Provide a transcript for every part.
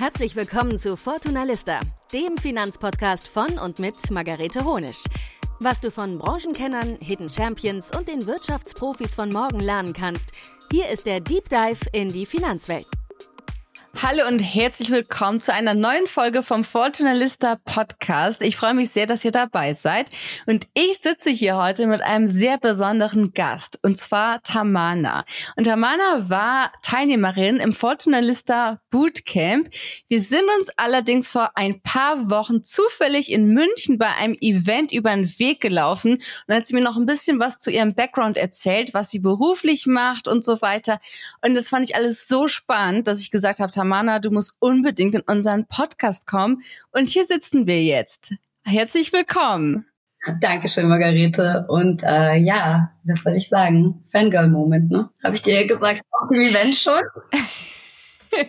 Herzlich willkommen zu Fortuna Lista, dem Finanzpodcast von und mit Margarete Honisch. Was du von Branchenkennern, Hidden Champions und den Wirtschaftsprofis von morgen lernen kannst, hier ist der Deep Dive in die Finanzwelt. Hallo und herzlich willkommen zu einer neuen Folge vom Fortuna Lista Podcast. Ich freue mich sehr, dass ihr dabei seid. Und ich sitze hier heute mit einem sehr besonderen Gast, und zwar Tamana. Und Tamana war Teilnehmerin im Fortuna Lista Bootcamp. Wir sind uns allerdings vor ein paar Wochen zufällig in München bei einem Event über den Weg gelaufen und hat sie mir noch ein bisschen was zu ihrem Background erzählt, was sie beruflich macht und so weiter. Und das fand ich alles so spannend, dass ich gesagt habe, Tamana, du musst unbedingt in unseren Podcast kommen. Und hier sitzen wir jetzt. Herzlich willkommen. Dankeschön, Margarete. Und äh, ja, was soll ich sagen? Fangirl-Moment, ne? Habe ich dir ja gesagt, auf dem Event schon?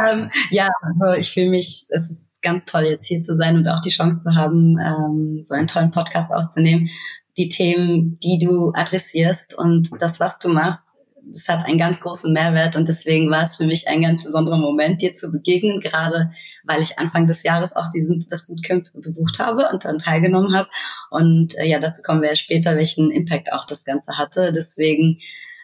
ähm, ja, also ich fühle mich, es ist ganz toll, jetzt hier zu sein und auch die Chance zu haben, ähm, so einen tollen Podcast aufzunehmen. Die Themen, die du adressierst und das, was du machst, es hat einen ganz großen Mehrwert und deswegen war es für mich ein ganz besonderer Moment, dir zu begegnen, gerade weil ich Anfang des Jahres auch diesen, das Bootcamp besucht habe und dann teilgenommen habe. Und äh, ja, dazu kommen wir ja später, welchen Impact auch das Ganze hatte. Deswegen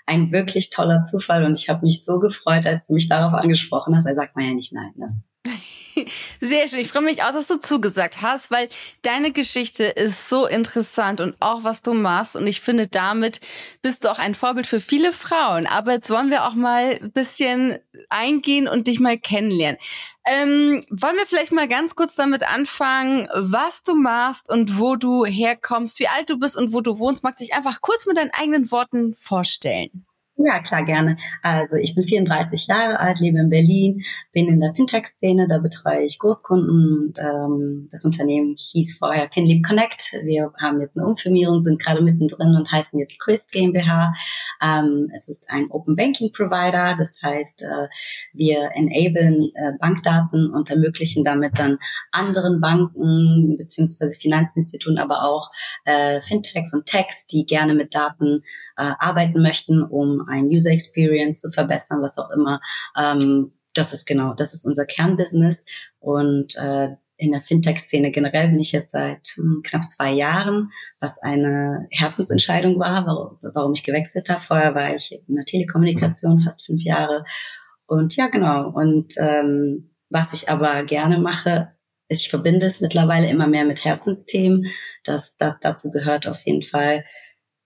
ein wirklich toller Zufall und ich habe mich so gefreut, als du mich darauf angesprochen hast. Er sagt man ja nicht nein. Ne? Sehr schön. Ich freue mich auch, dass du zugesagt hast, weil deine Geschichte ist so interessant und auch was du machst. Und ich finde, damit bist du auch ein Vorbild für viele Frauen. Aber jetzt wollen wir auch mal ein bisschen eingehen und dich mal kennenlernen. Ähm, wollen wir vielleicht mal ganz kurz damit anfangen, was du machst und wo du herkommst, wie alt du bist und wo du wohnst? Magst du dich einfach kurz mit deinen eigenen Worten vorstellen? Ja, klar, gerne. Also ich bin 34 Jahre alt, lebe in Berlin, bin in der Fintech-Szene, da betreue ich Großkunden. Und, ähm, das Unternehmen hieß vorher FinLeap Connect. Wir haben jetzt eine Umfirmierung, sind gerade mittendrin und heißen jetzt Quist GmbH. Ähm, es ist ein Open Banking Provider, das heißt, äh, wir enablen äh, Bankdaten und ermöglichen damit dann anderen Banken beziehungsweise Finanzinstituten, aber auch äh, Fintechs und Techs, die gerne mit Daten äh, arbeiten möchten, um ein User Experience zu verbessern, was auch immer. Ähm, das ist genau, das ist unser Kernbusiness und äh, in der Fintech-Szene generell bin ich jetzt seit hm, knapp zwei Jahren, was eine Herzensentscheidung war, warum, ich gewechselt habe. Vorher war ich in der Telekommunikation fast fünf Jahre. Und ja, genau. Und ähm, was ich aber gerne mache, ist, ich verbinde es mittlerweile immer mehr mit Herzensthemen. Das, das dazu gehört auf jeden Fall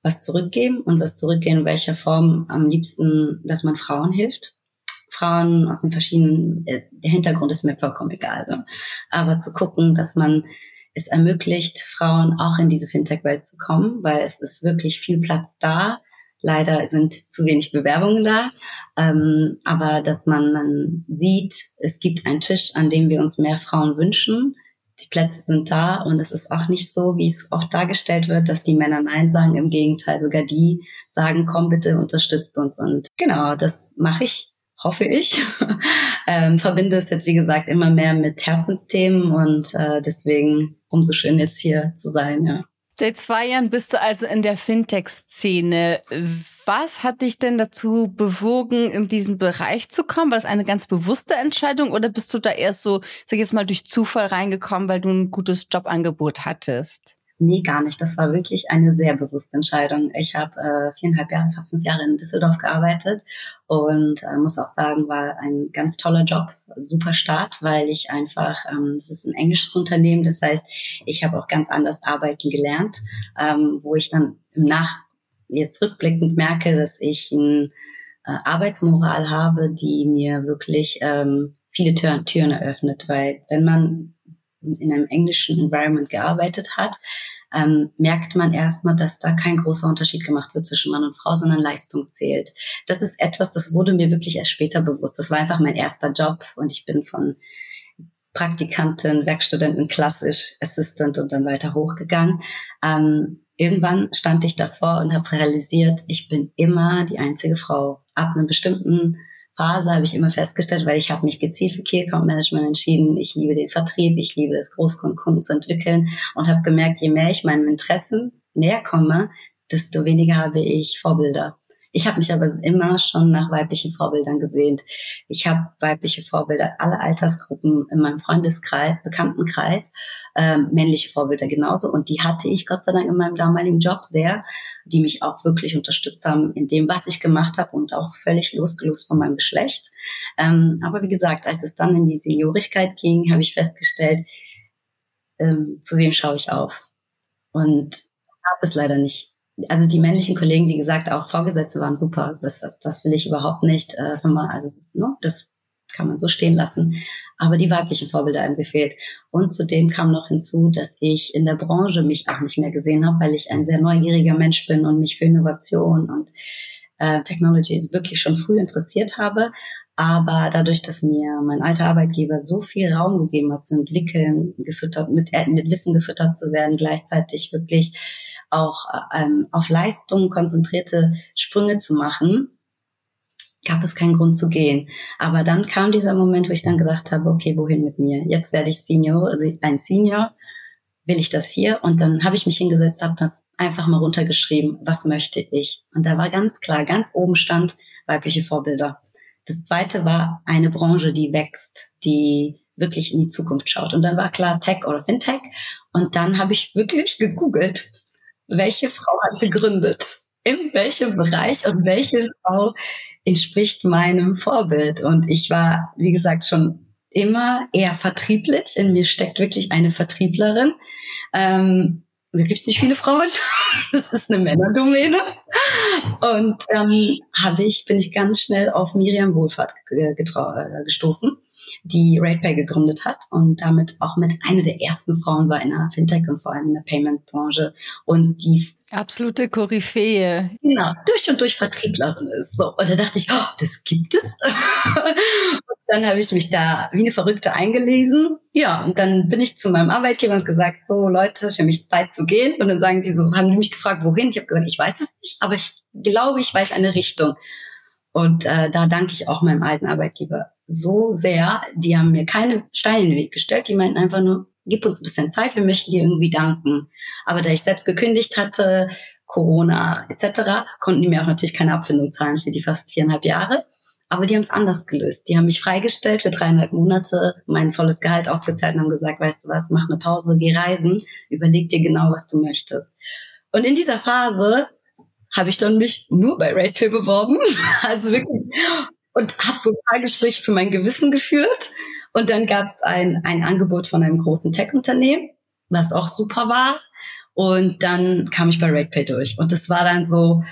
was zurückgeben und was zurückgehen in welcher Form am liebsten, dass man Frauen hilft. Frauen aus den verschiedenen, äh, der Hintergrund ist mir vollkommen egal. Ne? Aber zu gucken, dass man es ermöglicht, Frauen auch in diese Fintech-Welt zu kommen, weil es ist wirklich viel Platz da. Leider sind zu wenig Bewerbungen da. Ähm, aber dass man dann sieht, es gibt einen Tisch, an dem wir uns mehr Frauen wünschen die Plätze sind da und es ist auch nicht so, wie es oft dargestellt wird, dass die Männer Nein sagen. Im Gegenteil, sogar die sagen, komm bitte, unterstützt uns. Und genau, das mache ich, hoffe ich. ähm, verbinde es jetzt, wie gesagt, immer mehr mit Herzensthemen und äh, deswegen umso schön jetzt hier zu sein, ja. Seit zwei Jahren bist du also in der Fintech-Szene. Was hat dich denn dazu bewogen, in diesen Bereich zu kommen? War es eine ganz bewusste Entscheidung oder bist du da erst so, sag ich jetzt mal, durch Zufall reingekommen, weil du ein gutes Jobangebot hattest? Nee, gar nicht. Das war wirklich eine sehr bewusste Entscheidung. Ich habe äh, viereinhalb Jahre, fast fünf Jahre in Düsseldorf gearbeitet und äh, muss auch sagen, war ein ganz toller Job, super Start, weil ich einfach, ähm, es ist ein englisches Unternehmen, das heißt, ich habe auch ganz anders arbeiten gelernt, ähm, wo ich dann im Nach jetzt rückblickend merke, dass ich eine äh, Arbeitsmoral habe, die mir wirklich ähm, viele Tür Türen eröffnet, weil wenn man in einem englischen Environment gearbeitet hat, ähm, merkt man erstmal, dass da kein großer Unterschied gemacht wird zwischen Mann und Frau, sondern Leistung zählt. Das ist etwas, das wurde mir wirklich erst später bewusst. Das war einfach mein erster Job und ich bin von Praktikantin, Werkstudentin, klassisch, Assistant und dann weiter hochgegangen. Ähm, irgendwann stand ich davor und habe realisiert, ich bin immer die einzige Frau. Ab einem bestimmten Phase habe ich immer festgestellt, weil ich habe mich gezielt für Key Account Management entschieden. Ich liebe den Vertrieb, ich liebe es, Großkunden zu entwickeln und habe gemerkt, je mehr ich meinen Interessen näher komme, desto weniger habe ich Vorbilder. Ich habe mich aber immer schon nach weiblichen Vorbildern gesehnt. Ich habe weibliche Vorbilder, alle Altersgruppen in meinem Freundeskreis, Bekanntenkreis, ähm, männliche Vorbilder genauso. Und die hatte ich Gott sei Dank in meinem damaligen Job sehr, die mich auch wirklich unterstützt haben in dem, was ich gemacht habe und auch völlig losgelöst von meinem Geschlecht. Ähm, aber wie gesagt, als es dann in die Seniorigkeit ging, habe ich festgestellt, ähm, zu wem schaue ich auf. Und habe es leider nicht also die männlichen Kollegen, wie gesagt, auch Vorgesetzte waren super. Das, das, das will ich überhaupt nicht. Äh, also ne, das kann man so stehen lassen. Aber die weiblichen Vorbilder haben gefehlt. Und zudem kam noch hinzu, dass ich in der Branche mich auch nicht mehr gesehen habe, weil ich ein sehr neugieriger Mensch bin und mich für Innovation und äh, Technologies wirklich schon früh interessiert habe. Aber dadurch, dass mir mein alter Arbeitgeber so viel Raum gegeben hat zu entwickeln, gefüttert, mit, äh, mit Wissen gefüttert zu werden, gleichzeitig wirklich auch ähm, auf Leistung konzentrierte Sprünge zu machen, gab es keinen Grund zu gehen. Aber dann kam dieser Moment, wo ich dann gedacht habe, okay, wohin mit mir? Jetzt werde ich Senior, also ein Senior. Will ich das hier? Und dann habe ich mich hingesetzt, habe das einfach mal runtergeschrieben. Was möchte ich? Und da war ganz klar, ganz oben stand weibliche Vorbilder. Das zweite war eine Branche, die wächst, die wirklich in die Zukunft schaut. Und dann war klar Tech oder Fintech. Und dann habe ich wirklich gegoogelt, welche Frau hat gegründet? In welchem Bereich und welche Frau entspricht meinem Vorbild? Und ich war, wie gesagt, schon immer eher vertrieblich. In mir steckt wirklich eine Vertrieblerin. Ähm, da gibt es nicht viele Frauen. Das ist eine Männerdomäne. Und ähm, habe ich, bin ich ganz schnell auf Miriam Wohlfahrt äh, gestoßen die RatePay gegründet hat und damit auch mit einer der ersten Frauen war in der Fintech und vor allem in der Payment-Branche und die Absolute Koryphäe. Genau, durch und durch Vertrieblerin ist. So. Und da dachte ich, oh, das gibt es. und dann habe ich mich da wie eine Verrückte eingelesen. Ja, und dann bin ich zu meinem Arbeitgeber und gesagt, so Leute, für mich ist Zeit zu gehen. Und dann sagen die so, haben die mich gefragt, wohin? Ich habe gesagt, ich weiß es nicht, aber ich glaube, ich weiß eine Richtung. Und äh, da danke ich auch meinem alten Arbeitgeber so sehr. Die haben mir keine Steine in den Weg gestellt. Die meinten einfach nur, gib uns ein bisschen Zeit, wir möchten dir irgendwie danken. Aber da ich selbst gekündigt hatte, Corona etc., konnten die mir auch natürlich keine Abfindung zahlen für die fast viereinhalb Jahre. Aber die haben es anders gelöst. Die haben mich freigestellt für dreieinhalb Monate, mein volles Gehalt ausgezahlt und haben gesagt, weißt du was, mach eine Pause, geh reisen, überleg dir genau, was du möchtest. Und in dieser Phase habe ich dann mich nur bei RatePay beworben. Also wirklich und habe so ein paar Gespräche für mein Gewissen geführt. Und dann gab es ein, ein Angebot von einem großen Tech-Unternehmen, was auch super war. Und dann kam ich bei RatePay durch. Und das war dann so,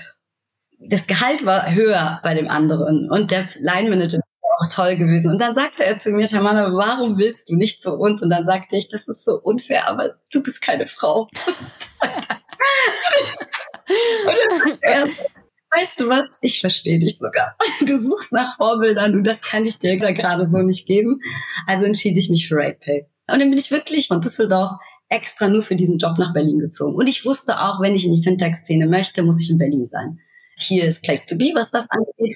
das Gehalt war höher bei dem anderen. Und der Line-Manager war auch toll gewesen. Und dann sagte er zu mir, Tamana, warum willst du nicht zu uns? Und dann sagte ich, das ist so unfair, aber du bist keine Frau. Und er, weißt du was, ich verstehe dich sogar. Du suchst nach Vorbildern und das kann ich dir gerade so nicht geben. Also entschied ich mich für RatePay. Und dann bin ich wirklich von Düsseldorf extra nur für diesen Job nach Berlin gezogen. Und ich wusste auch, wenn ich in die Fintech-Szene möchte, muss ich in Berlin sein. Hier ist Place to be, was das angeht.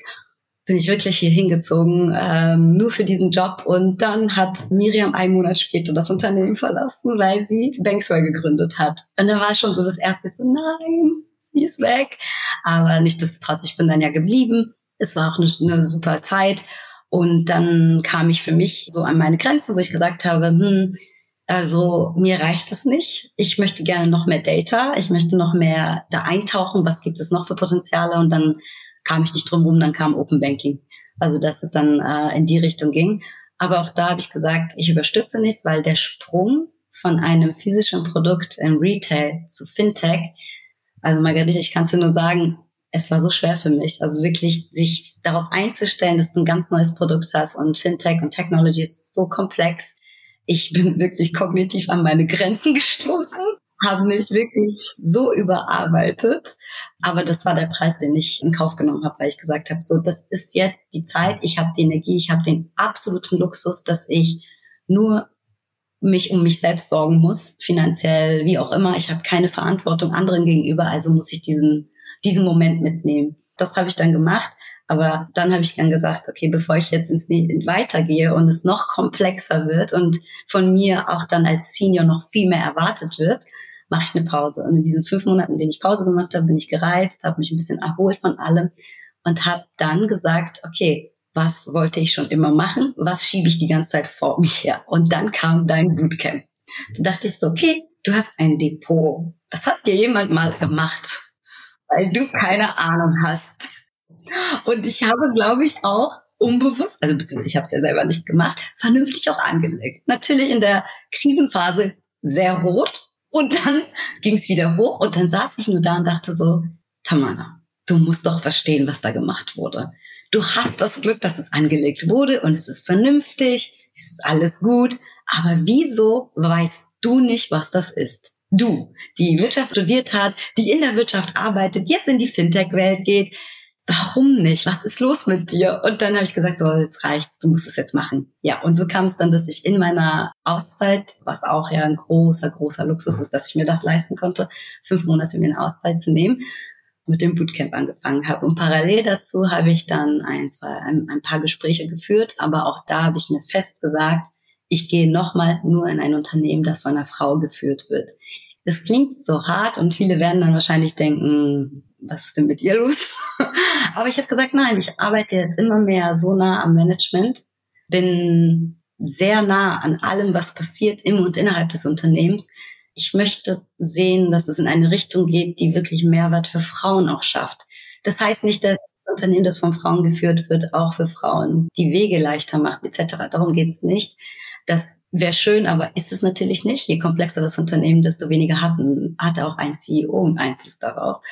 Bin ich wirklich hier hingezogen, ähm, nur für diesen Job. Und dann hat Miriam einen Monat später das Unternehmen verlassen, weil sie Bankswell gegründet hat. Und da war schon so das erste so, nein, sie ist weg. Aber nichtsdestotrotz, ich bin dann ja geblieben. Es war auch eine, eine super Zeit. Und dann kam ich für mich so an meine Grenzen, wo ich gesagt habe, hm, also mir reicht das nicht. Ich möchte gerne noch mehr Data. Ich möchte noch mehr da eintauchen. Was gibt es noch für Potenziale? Und dann kam ich nicht drum rum, dann kam Open Banking. Also dass es dann äh, in die Richtung ging. Aber auch da habe ich gesagt, ich überstütze nichts, weil der Sprung von einem physischen Produkt im Retail zu Fintech also Margarete, ich kann es dir nur sagen, es war so schwer für mich. Also wirklich sich darauf einzustellen, dass du ein ganz neues Produkt hast und Fintech und Technology ist so komplex. Ich bin wirklich kognitiv an meine Grenzen gestoßen, habe mich wirklich so überarbeitet. Aber das war der Preis, den ich in Kauf genommen habe, weil ich gesagt habe, so, das ist jetzt die Zeit, ich habe die Energie, ich habe den absoluten Luxus, dass ich nur mich um mich selbst sorgen muss, finanziell, wie auch immer. Ich habe keine Verantwortung anderen gegenüber, also muss ich diesen, diesen Moment mitnehmen. Das habe ich dann gemacht. Aber dann habe ich dann gesagt, okay, bevor ich jetzt ins weitergehe und es noch komplexer wird und von mir auch dann als Senior noch viel mehr erwartet wird, mache ich eine Pause. Und in diesen fünf Monaten, in denen ich Pause gemacht habe, bin ich gereist, habe mich ein bisschen erholt von allem und habe dann gesagt, okay, was wollte ich schon immer machen? Was schiebe ich die ganze Zeit vor mich her? Und dann kam dein Bootcamp. Da dachte ich so, okay, du hast ein Depot. Das hat dir jemand mal gemacht, weil du keine Ahnung hast. Und ich habe, glaube ich, auch unbewusst, also ich habe es ja selber nicht gemacht, vernünftig auch angelegt. Natürlich in der Krisenphase sehr rot und dann ging es wieder hoch und dann saß ich nur da und dachte so, Tamana, du musst doch verstehen, was da gemacht wurde. Du hast das Glück, dass es angelegt wurde und es ist vernünftig, es ist alles gut, aber wieso weißt du nicht, was das ist? Du, die Wirtschaft studiert hat, die in der Wirtschaft arbeitet, jetzt in die Fintech-Welt geht, warum nicht? Was ist los mit dir? Und dann habe ich gesagt, so, jetzt reicht's, du musst es jetzt machen. Ja, und so kam es dann, dass ich in meiner Auszeit, was auch ja ein großer, großer Luxus ist, dass ich mir das leisten konnte, fünf Monate mir eine Auszeit zu nehmen, mit dem Bootcamp angefangen habe. Und parallel dazu habe ich dann ein, zwei, ein, ein paar Gespräche geführt, aber auch da habe ich mir fest gesagt, ich gehe nochmal nur in ein Unternehmen, das von einer Frau geführt wird. Das klingt so hart und viele werden dann wahrscheinlich denken, was ist denn mit ihr los? Aber ich habe gesagt, nein, ich arbeite jetzt immer mehr so nah am Management, bin sehr nah an allem, was passiert im und innerhalb des Unternehmens. Ich möchte sehen, dass es in eine Richtung geht, die wirklich Mehrwert für Frauen auch schafft. Das heißt nicht, dass das Unternehmen, das von Frauen geführt wird, auch für Frauen die Wege leichter macht, etc. Darum geht es nicht. Das wäre schön, aber ist es natürlich nicht. Je komplexer das Unternehmen, desto weniger hat, hat auch ein CEO einen Einfluss darauf.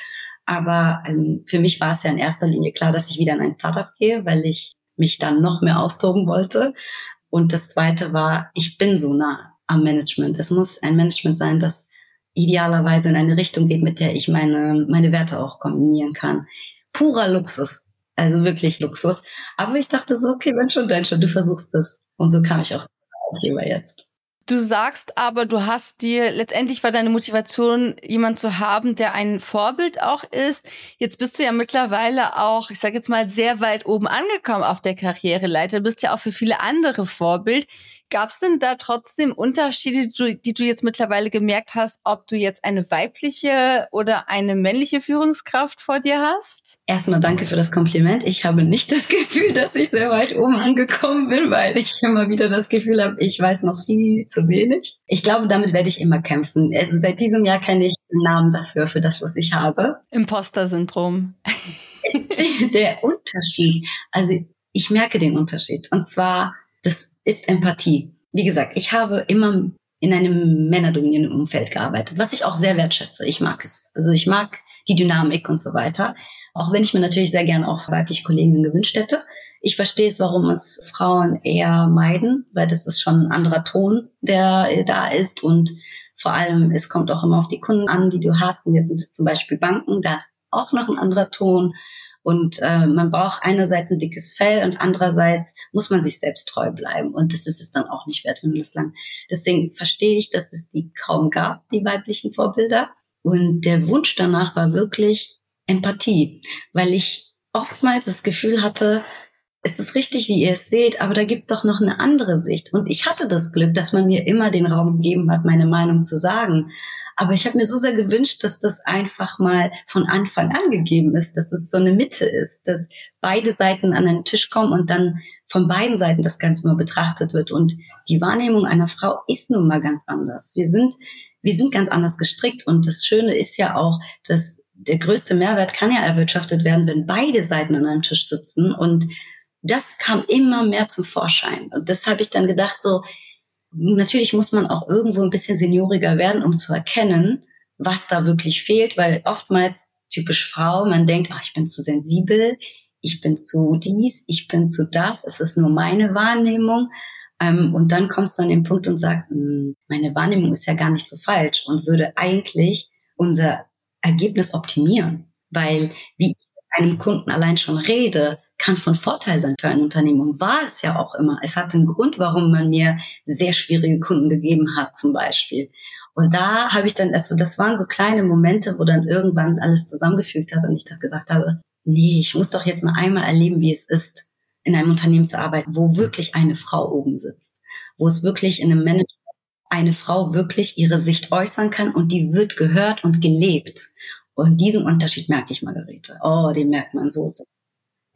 Aber ähm, für mich war es ja in erster Linie klar, dass ich wieder in ein Startup gehe, weil ich mich dann noch mehr austoben wollte. Und das Zweite war, ich bin so nah am Management. Es muss ein Management sein, das idealerweise in eine Richtung geht, mit der ich meine, meine Werte auch kombinieren kann. Purer Luxus. Also wirklich Luxus. Aber ich dachte so, okay, wenn schon, dann schon, du versuchst es. Und so kam ich auch Arbeitgeber jetzt. Du sagst aber, du hast dir, letztendlich war deine Motivation, jemand zu haben, der ein Vorbild auch ist. Jetzt bist du ja mittlerweile auch, ich sage jetzt mal, sehr weit oben angekommen auf der Karriereleiter. Du bist ja auch für viele andere Vorbild. Gab es denn da trotzdem Unterschiede, die du, jetzt mittlerweile gemerkt hast, ob du jetzt eine weibliche oder eine männliche Führungskraft vor dir hast? Erstmal danke für das Kompliment. Ich habe nicht das Gefühl, dass ich sehr weit oben angekommen bin, weil ich immer wieder das Gefühl habe, ich weiß noch viel zu wenig. Ich glaube, damit werde ich immer kämpfen. Also seit diesem Jahr kenne ich einen Namen dafür, für das, was ich habe. Imposter-Syndrom. Der Unterschied. Also ich merke den Unterschied. Und zwar, das ist Empathie. Wie gesagt, ich habe immer in einem männerdominierten Umfeld gearbeitet, was ich auch sehr wertschätze. Ich mag es. Also ich mag die Dynamik und so weiter. Auch wenn ich mir natürlich sehr gern auch weibliche Kolleginnen gewünscht hätte. Ich verstehe es, warum es Frauen eher meiden, weil das ist schon ein anderer Ton, der da ist. Und vor allem, es kommt auch immer auf die Kunden an, die du hast. Und jetzt sind es zum Beispiel Banken, da ist auch noch ein anderer Ton. Und äh, man braucht einerseits ein dickes Fell und andererseits muss man sich selbst treu bleiben. Und das ist es dann auch nicht wert, wenn du das lang. Deswegen verstehe ich, dass es die kaum gab, die weiblichen Vorbilder. Und der Wunsch danach war wirklich Empathie, weil ich oftmals das Gefühl hatte, es ist richtig, wie ihr es seht, aber da gibt's doch noch eine andere Sicht. Und ich hatte das Glück, dass man mir immer den Raum gegeben hat, meine Meinung zu sagen. Aber ich habe mir so sehr gewünscht, dass das einfach mal von Anfang an gegeben ist, dass es so eine Mitte ist, dass beide Seiten an einen Tisch kommen und dann von beiden Seiten das Ganze mal betrachtet wird. Und die Wahrnehmung einer Frau ist nun mal ganz anders. Wir sind, wir sind ganz anders gestrickt. Und das Schöne ist ja auch, dass der größte Mehrwert kann ja erwirtschaftet werden, wenn beide Seiten an einem Tisch sitzen. Und das kam immer mehr zum Vorschein. Und das habe ich dann gedacht, so, Natürlich muss man auch irgendwo ein bisschen senioriger werden, um zu erkennen, was da wirklich fehlt, weil oftmals typisch Frau, man denkt, ach, ich bin zu sensibel, ich bin zu dies, ich bin zu das, es ist nur meine Wahrnehmung. Ähm, und dann kommst du an den Punkt und sagst, hm, meine Wahrnehmung ist ja gar nicht so falsch und würde eigentlich unser Ergebnis optimieren. Weil wie ich mit einem Kunden allein schon rede, kann von Vorteil sein für ein Unternehmen und war es ja auch immer. Es hat einen Grund, warum man mir sehr schwierige Kunden gegeben hat, zum Beispiel. Und da habe ich dann erst so, das waren so kleine Momente, wo dann irgendwann alles zusammengefügt hat und ich da gesagt habe, nee, ich muss doch jetzt mal einmal erleben, wie es ist, in einem Unternehmen zu arbeiten, wo wirklich eine Frau oben sitzt, wo es wirklich in einem Management eine Frau wirklich ihre Sicht äußern kann und die wird gehört und gelebt. Und diesen Unterschied merke ich, Margarete. Oh, den merkt man so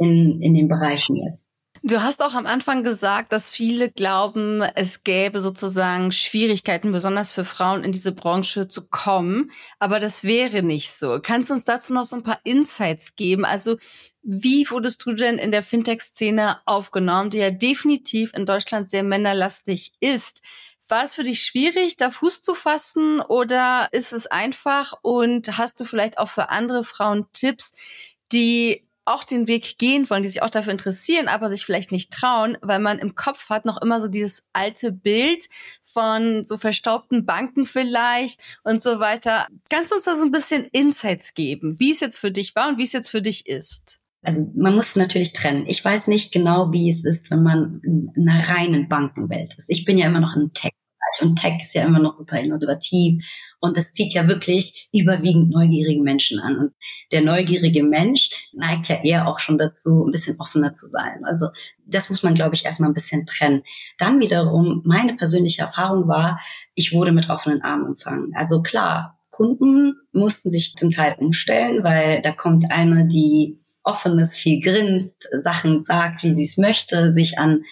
in, in den Bereichen jetzt. Du hast auch am Anfang gesagt, dass viele glauben, es gäbe sozusagen Schwierigkeiten, besonders für Frauen in diese Branche zu kommen. Aber das wäre nicht so. Kannst du uns dazu noch so ein paar Insights geben? Also wie wurdest du denn in der Fintech-Szene aufgenommen, die ja definitiv in Deutschland sehr männerlastig ist? War es für dich schwierig, da Fuß zu fassen oder ist es einfach? Und hast du vielleicht auch für andere Frauen Tipps, die auch den Weg gehen wollen, die sich auch dafür interessieren, aber sich vielleicht nicht trauen, weil man im Kopf hat noch immer so dieses alte Bild von so verstaubten Banken vielleicht und so weiter. Kannst du uns da so ein bisschen Insights geben, wie es jetzt für dich war und wie es jetzt für dich ist? Also man muss natürlich trennen. Ich weiß nicht genau, wie es ist, wenn man in einer reinen Bankenwelt ist. Ich bin ja immer noch im Tech und Tech ist ja immer noch super innovativ und das zieht ja wirklich überwiegend neugierige Menschen an. Und der neugierige Mensch neigt ja eher auch schon dazu, ein bisschen offener zu sein. Also das muss man, glaube ich, erstmal ein bisschen trennen. Dann wiederum, meine persönliche Erfahrung war, ich wurde mit offenen Armen empfangen. Also klar, Kunden mussten sich zum Teil umstellen, weil da kommt eine, die offenes, viel grinst, Sachen sagt, wie sie es möchte, sich an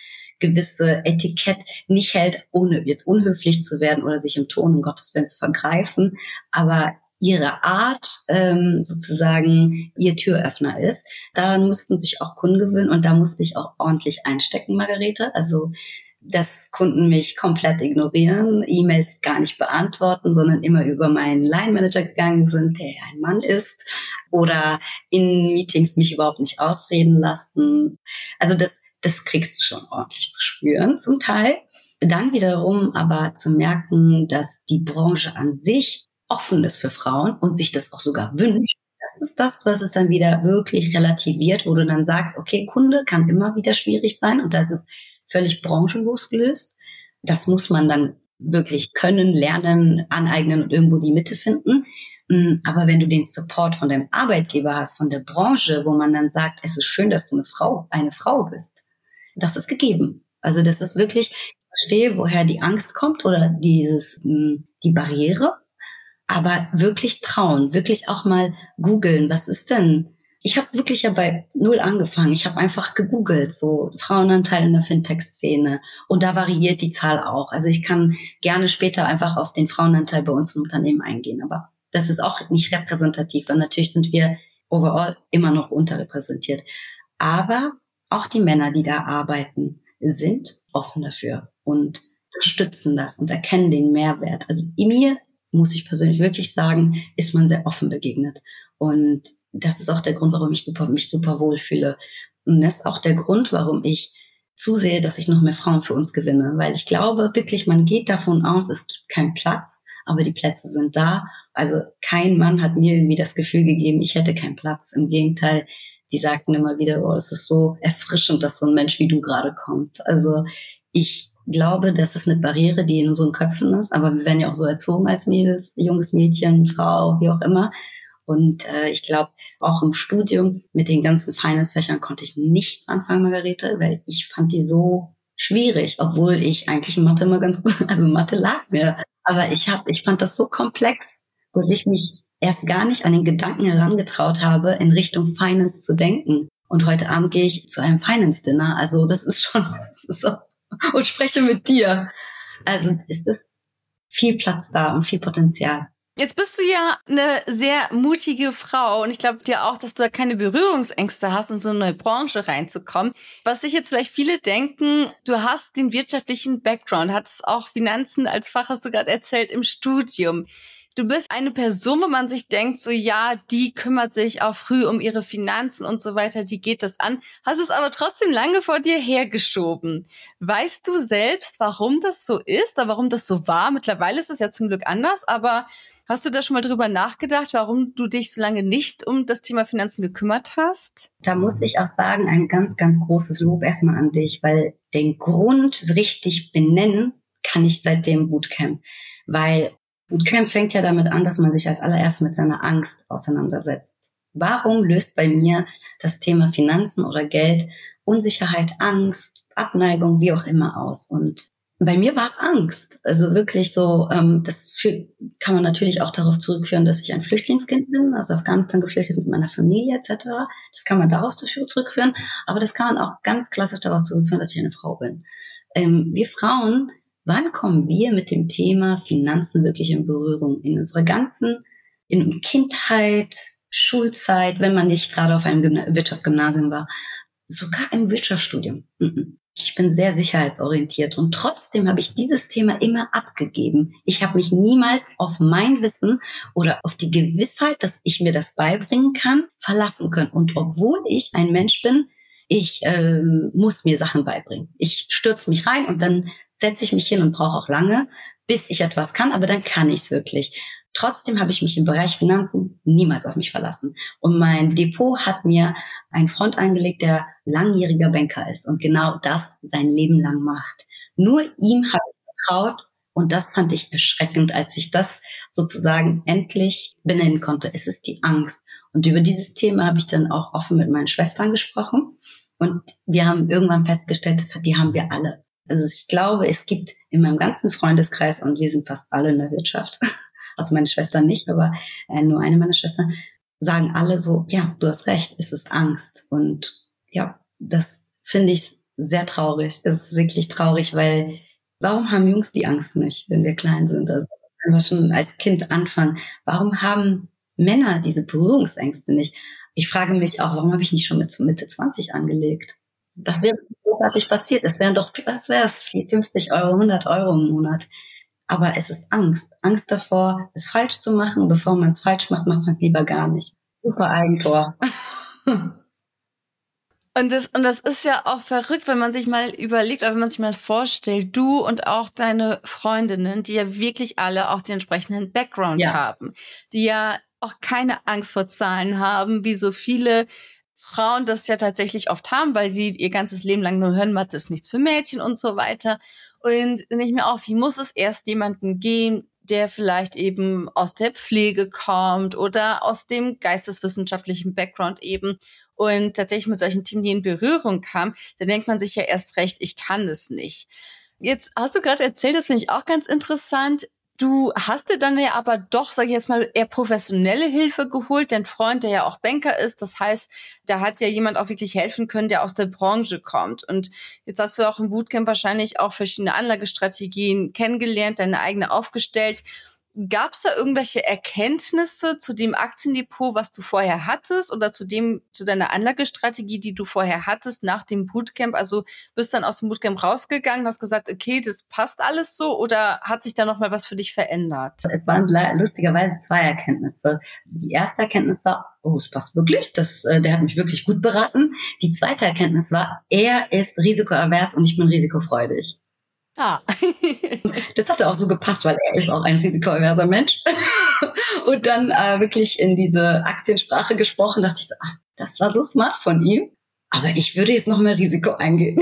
gewisse Etikett nicht hält, ohne jetzt unhöflich zu werden oder sich im Ton um Gottes Willen zu vergreifen, aber ihre Art ähm, sozusagen ihr Türöffner ist. Daran mussten sich auch Kunden gewöhnen und da musste ich auch ordentlich einstecken, Margarete. Also dass Kunden mich komplett ignorieren, E-Mails gar nicht beantworten, sondern immer über meinen Line-Manager gegangen sind, der ein Mann ist, oder in Meetings mich überhaupt nicht ausreden lassen. Also das das kriegst du schon ordentlich zu spüren zum Teil. Dann wiederum aber zu merken, dass die Branche an sich offen ist für Frauen und sich das auch sogar wünscht. Das ist das, was es dann wieder wirklich relativiert, wo du dann sagst, okay, Kunde kann immer wieder schwierig sein und das ist völlig branchenlos gelöst. Das muss man dann wirklich können, lernen, aneignen und irgendwo die Mitte finden. Mm, aber wenn du den Support von deinem Arbeitgeber hast, von der Branche, wo man dann sagt, es ist schön, dass du eine Frau, eine Frau bist, das ist gegeben. Also das ist wirklich, ich verstehe, woher die Angst kommt oder dieses, hm, die Barriere, aber wirklich trauen, wirklich auch mal googeln, was ist denn? Ich habe wirklich ja bei null angefangen. Ich habe einfach gegoogelt, so Frauenanteil in der Fintech-Szene. Und da variiert die Zahl auch. Also ich kann gerne später einfach auf den Frauenanteil bei uns im Unternehmen eingehen. Aber das ist auch nicht repräsentativ, weil natürlich sind wir overall immer noch unterrepräsentiert. Aber auch die Männer, die da arbeiten, sind offen dafür und unterstützen das und erkennen den Mehrwert. Also mir, muss ich persönlich wirklich sagen, ist man sehr offen begegnet. Und das ist auch der Grund, warum ich super, mich super wohlfühle. Und das ist auch der Grund, warum ich zusehe, dass ich noch mehr Frauen für uns gewinne. Weil ich glaube wirklich, man geht davon aus, es gibt keinen Platz, aber die Plätze sind da. Also kein Mann hat mir irgendwie das Gefühl gegeben, ich hätte keinen Platz. Im Gegenteil, die sagten immer wieder, oh, es ist so erfrischend, dass so ein Mensch wie du gerade kommt. Also ich glaube, das ist eine Barriere, die in unseren Köpfen ist, aber wir werden ja auch so erzogen als Mädels, junges Mädchen, Frau, wie auch immer. Und äh, ich glaube, auch im Studium mit den ganzen Finance-Fächern konnte ich nichts anfangen, Margarete, weil ich fand die so schwierig, obwohl ich eigentlich in Mathe immer ganz gut, also Mathe lag mir. Aber ich hab, ich fand das so komplex, dass ich mich erst gar nicht an den Gedanken herangetraut habe, in Richtung Finance zu denken. Und heute Abend gehe ich zu einem Finance-Dinner. Also das ist schon, das ist so, und spreche mit dir. Also es ist viel Platz da und viel Potenzial. Jetzt bist du ja eine sehr mutige Frau und ich glaube dir auch, dass du da keine Berührungsängste hast, in so eine neue Branche reinzukommen. Was sich jetzt vielleicht viele denken, du hast den wirtschaftlichen Background, hattest auch Finanzen als Fach, hast du gerade erzählt, im Studium. Du bist eine Person, wo man sich denkt, so ja, die kümmert sich auch früh um ihre Finanzen und so weiter, die geht das an, hast es aber trotzdem lange vor dir hergeschoben. Weißt du selbst, warum das so ist oder warum das so war? Mittlerweile ist es ja zum Glück anders, aber hast du da schon mal drüber nachgedacht, warum du dich so lange nicht um das Thema Finanzen gekümmert hast? Da muss ich auch sagen, ein ganz, ganz großes Lob erstmal an dich, weil den Grund richtig benennen kann ich seit dem Bootcamp. Weil Bootcamp fängt ja damit an, dass man sich als allererst mit seiner Angst auseinandersetzt. Warum löst bei mir das Thema Finanzen oder Geld Unsicherheit, Angst, Abneigung, wie auch immer aus? Und bei mir war es Angst. Also wirklich so, ähm, das für, kann man natürlich auch darauf zurückführen, dass ich ein Flüchtlingskind bin, also Afghanistan geflüchtet mit meiner Familie etc. Das kann man darauf zurückführen, aber das kann man auch ganz klassisch darauf zurückführen, dass ich eine Frau bin. Ähm, wir Frauen, wann kommen wir mit dem Thema Finanzen wirklich in Berührung? In unserer ganzen, in Kindheit, Schulzeit, wenn man nicht gerade auf einem Wirtschaftsgymnasium war, sogar im Wirtschaftsstudium. Ich bin sehr sicherheitsorientiert und trotzdem habe ich dieses Thema immer abgegeben. Ich habe mich niemals auf mein Wissen oder auf die Gewissheit, dass ich mir das beibringen kann, verlassen können. Und obwohl ich ein Mensch bin, ich ähm, muss mir Sachen beibringen. Ich stürze mich rein und dann setze ich mich hin und brauche auch lange, bis ich etwas kann, aber dann kann ich es wirklich. Trotzdem habe ich mich im Bereich Finanzen niemals auf mich verlassen. Und mein Depot hat mir ein Freund angelegt, der langjähriger Banker ist und genau das sein Leben lang macht. Nur ihm habe ich vertraut und das fand ich erschreckend, als ich das sozusagen endlich benennen konnte. Es ist die Angst. Und über dieses Thema habe ich dann auch offen mit meinen Schwestern gesprochen. Und wir haben irgendwann festgestellt, das, die haben wir alle. Also ich glaube, es gibt in meinem ganzen Freundeskreis, und wir sind fast alle in der Wirtschaft, also meine Schwester nicht, aber äh, nur eine meiner Schwestern, sagen alle so, ja, du hast recht, es ist Angst. Und ja, das finde ich sehr traurig. Das ist wirklich traurig, weil warum haben Jungs die Angst nicht, wenn wir klein sind? Also wenn wir schon als Kind anfangen, warum haben Männer diese Berührungsängste nicht? Ich frage mich auch, warum habe ich nicht schon mit Mitte 20 angelegt? Das wäre großartig passiert. Es wären doch, was wäre es, 50 Euro, 100 Euro im Monat aber es ist Angst. Angst davor, es falsch zu machen. Bevor man es falsch macht, macht man es lieber gar nicht. Super Eigentor. Und das, und das ist ja auch verrückt, wenn man sich mal überlegt, oder wenn man sich mal vorstellt, du und auch deine Freundinnen, die ja wirklich alle auch den entsprechenden Background ja. haben, die ja auch keine Angst vor Zahlen haben, wie so viele Frauen das ja tatsächlich oft haben, weil sie ihr ganzes Leben lang nur hören, Mathe ist nichts für Mädchen und so weiter. Und nicht mehr auf, wie muss es erst jemanden gehen, der vielleicht eben aus der Pflege kommt oder aus dem geisteswissenschaftlichen Background eben und tatsächlich mit solchen Themen in Berührung kam, da denkt man sich ja erst recht, ich kann es nicht. Jetzt hast du gerade erzählt, das finde ich auch ganz interessant. Du hast dir dann ja aber doch, sag ich jetzt mal, eher professionelle Hilfe geholt, dein Freund, der ja auch Banker ist. Das heißt, da hat ja jemand auch wirklich helfen können, der aus der Branche kommt. Und jetzt hast du auch im Bootcamp wahrscheinlich auch verschiedene Anlagestrategien kennengelernt, deine eigene aufgestellt. Gab es da irgendwelche Erkenntnisse zu dem Aktiendepot, was du vorher hattest oder zu dem, zu deiner Anlagestrategie, die du vorher hattest nach dem Bootcamp? Also bist dann aus dem Bootcamp rausgegangen, hast gesagt, okay, das passt alles so oder hat sich da nochmal was für dich verändert? Es waren lustigerweise zwei Erkenntnisse. Die erste Erkenntnis war, oh, es passt wirklich, das, äh, der hat mich wirklich gut beraten. Die zweite Erkenntnis war, er ist risikoavers und ich bin risikofreudig. Ah. das hatte auch so gepasst, weil er ist auch ein risikoaverser Mensch. und dann äh, wirklich in diese Aktiensprache gesprochen, dachte ich so, ah, das war so smart von ihm. Aber ich würde jetzt noch mehr Risiko eingehen.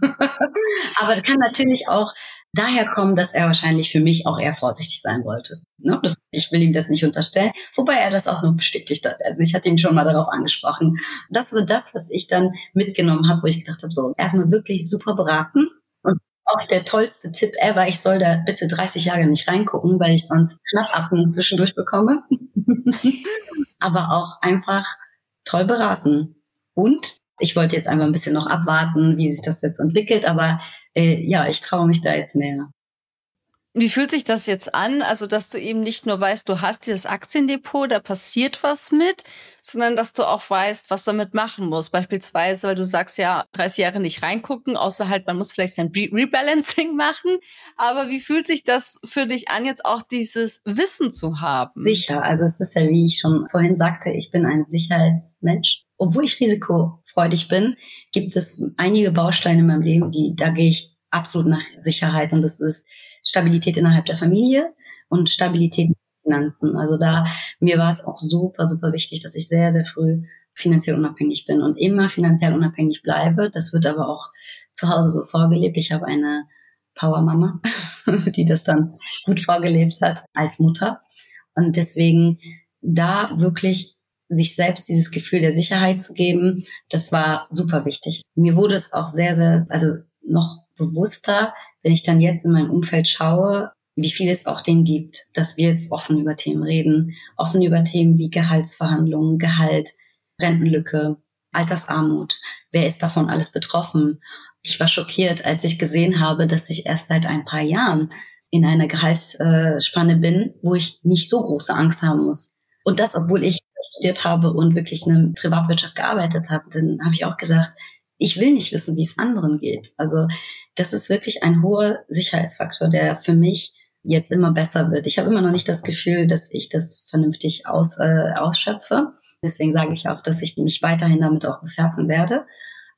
aber kann natürlich auch daher kommen, dass er wahrscheinlich für mich auch eher vorsichtig sein wollte. Ne? Das, ich will ihm das nicht unterstellen, wobei er das auch nur bestätigt hat. Also ich hatte ihn schon mal darauf angesprochen. Das war das, was ich dann mitgenommen habe, wo ich gedacht habe, so erstmal wirklich super beraten auch der tollste Tipp ever. Ich soll da bitte 30 Jahre nicht reingucken, weil ich sonst Schnappatmung zwischendurch bekomme. Aber auch einfach toll beraten. Und ich wollte jetzt einfach ein bisschen noch abwarten, wie sich das jetzt entwickelt. Aber äh, ja, ich traue mich da jetzt mehr. Wie fühlt sich das jetzt an? Also, dass du eben nicht nur weißt, du hast dieses Aktiendepot, da passiert was mit, sondern dass du auch weißt, was du damit machen musst. Beispielsweise, weil du sagst ja, 30 Jahre nicht reingucken, außer halt, man muss vielleicht sein Rebalancing machen. Aber wie fühlt sich das für dich an, jetzt auch dieses Wissen zu haben? Sicher. Also, es ist ja, wie ich schon vorhin sagte, ich bin ein Sicherheitsmensch. Obwohl ich risikofreudig bin, gibt es einige Bausteine in meinem Leben, die, da gehe ich absolut nach Sicherheit. Und das ist, Stabilität innerhalb der Familie und Stabilität in Finanzen. Also da, mir war es auch super, super wichtig, dass ich sehr, sehr früh finanziell unabhängig bin und immer finanziell unabhängig bleibe. Das wird aber auch zu Hause so vorgelebt. Ich habe eine Power-Mama, die das dann gut vorgelebt hat als Mutter. Und deswegen da wirklich sich selbst dieses Gefühl der Sicherheit zu geben, das war super wichtig. Mir wurde es auch sehr, sehr, also noch bewusster, wenn ich dann jetzt in meinem Umfeld schaue, wie viel es auch denen gibt, dass wir jetzt offen über Themen reden, offen über Themen wie Gehaltsverhandlungen, Gehalt, Rentenlücke, Altersarmut. Wer ist davon alles betroffen? Ich war schockiert, als ich gesehen habe, dass ich erst seit ein paar Jahren in einer Gehaltsspanne bin, wo ich nicht so große Angst haben muss. Und das, obwohl ich studiert habe und wirklich in der Privatwirtschaft gearbeitet habe, dann habe ich auch gedacht, ich will nicht wissen, wie es anderen geht. Also das ist wirklich ein hoher Sicherheitsfaktor, der für mich jetzt immer besser wird. Ich habe immer noch nicht das Gefühl, dass ich das vernünftig aus, äh, ausschöpfe. Deswegen sage ich auch, dass ich mich weiterhin damit auch befassen werde.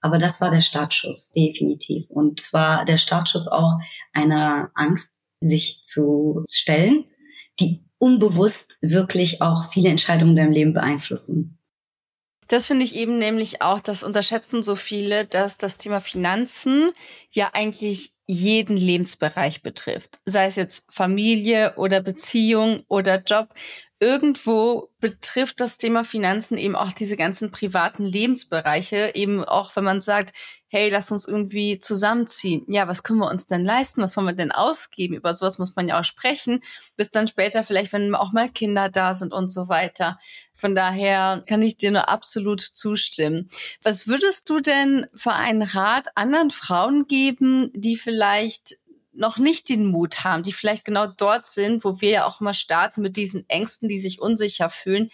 Aber das war der Startschuss, definitiv. Und zwar der Startschuss auch einer Angst, sich zu stellen, die unbewusst wirklich auch viele Entscheidungen in deinem Leben beeinflussen. Das finde ich eben nämlich auch, das unterschätzen so viele, dass das Thema Finanzen ja eigentlich jeden Lebensbereich betrifft. Sei es jetzt Familie oder Beziehung oder Job irgendwo betrifft das Thema Finanzen eben auch diese ganzen privaten Lebensbereiche, eben auch wenn man sagt, hey, lass uns irgendwie zusammenziehen. Ja, was können wir uns denn leisten? Was wollen wir denn ausgeben? Über sowas muss man ja auch sprechen, bis dann später vielleicht, wenn auch mal Kinder da sind und so weiter. Von daher kann ich dir nur absolut zustimmen. Was würdest du denn für einen Rat anderen Frauen geben, die vielleicht noch nicht den Mut haben, die vielleicht genau dort sind, wo wir ja auch mal starten mit diesen Ängsten, die sich unsicher fühlen.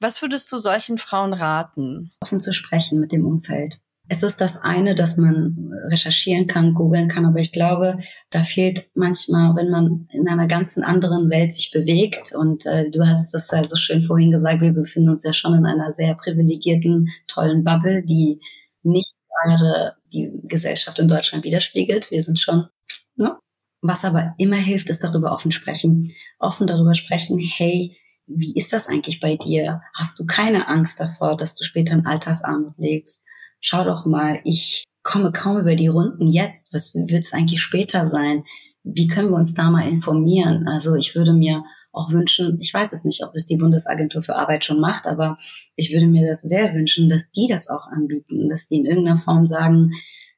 Was würdest du solchen Frauen raten? Offen zu sprechen mit dem Umfeld. Es ist das eine, dass man recherchieren kann, googeln kann, aber ich glaube, da fehlt manchmal, wenn man in einer ganzen anderen Welt sich bewegt. Und äh, du hast das ja so schön vorhin gesagt, wir befinden uns ja schon in einer sehr privilegierten, tollen Bubble, die nicht gerade die Gesellschaft in Deutschland widerspiegelt. Wir sind schon Ne? Was aber immer hilft, ist darüber offen sprechen. Offen darüber sprechen, hey, wie ist das eigentlich bei dir? Hast du keine Angst davor, dass du später in Altersarmut lebst? Schau doch mal, ich komme kaum über die Runden jetzt. Was wird es eigentlich später sein? Wie können wir uns da mal informieren? Also ich würde mir auch wünschen, ich weiß es nicht, ob es die Bundesagentur für Arbeit schon macht, aber ich würde mir das sehr wünschen, dass die das auch anbieten, dass die in irgendeiner Form sagen,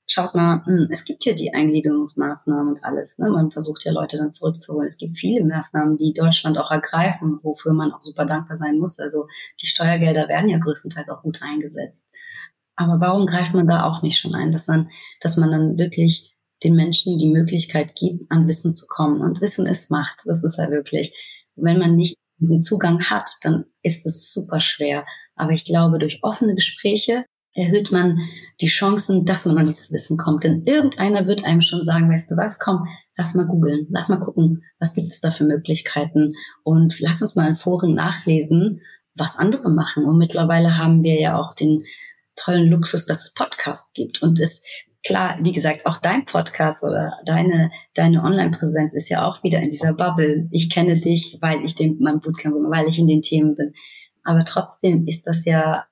schaut mal, hm, es gibt ja die Eingliederungsmaßnahmen und alles. Ne? Man versucht ja Leute dann zurückzuholen. Es gibt viele Maßnahmen, die Deutschland auch ergreifen, wofür man auch super dankbar sein muss. Also die Steuergelder werden ja größtenteils auch gut eingesetzt. Aber warum greift man da auch nicht schon ein, dass man, dass man dann wirklich den Menschen die Möglichkeit gibt, an Wissen zu kommen? Und Wissen ist Macht. Das ist ja wirklich. Wenn man nicht diesen Zugang hat, dann ist es super schwer. Aber ich glaube, durch offene Gespräche erhöht man die Chancen, dass man an dieses Wissen kommt. Denn irgendeiner wird einem schon sagen, weißt du was, komm, lass mal googeln, lass mal gucken, was gibt es da für Möglichkeiten und lass uns mal in Foren nachlesen, was andere machen. Und mittlerweile haben wir ja auch den tollen Luxus, dass es Podcasts gibt und es klar, wie gesagt, auch dein Podcast oder deine, deine Online-Präsenz ist ja auch wieder in dieser Bubble. Ich kenne dich, weil ich den, mein Bootcamp, weil ich in den Themen bin. Aber trotzdem ist das ja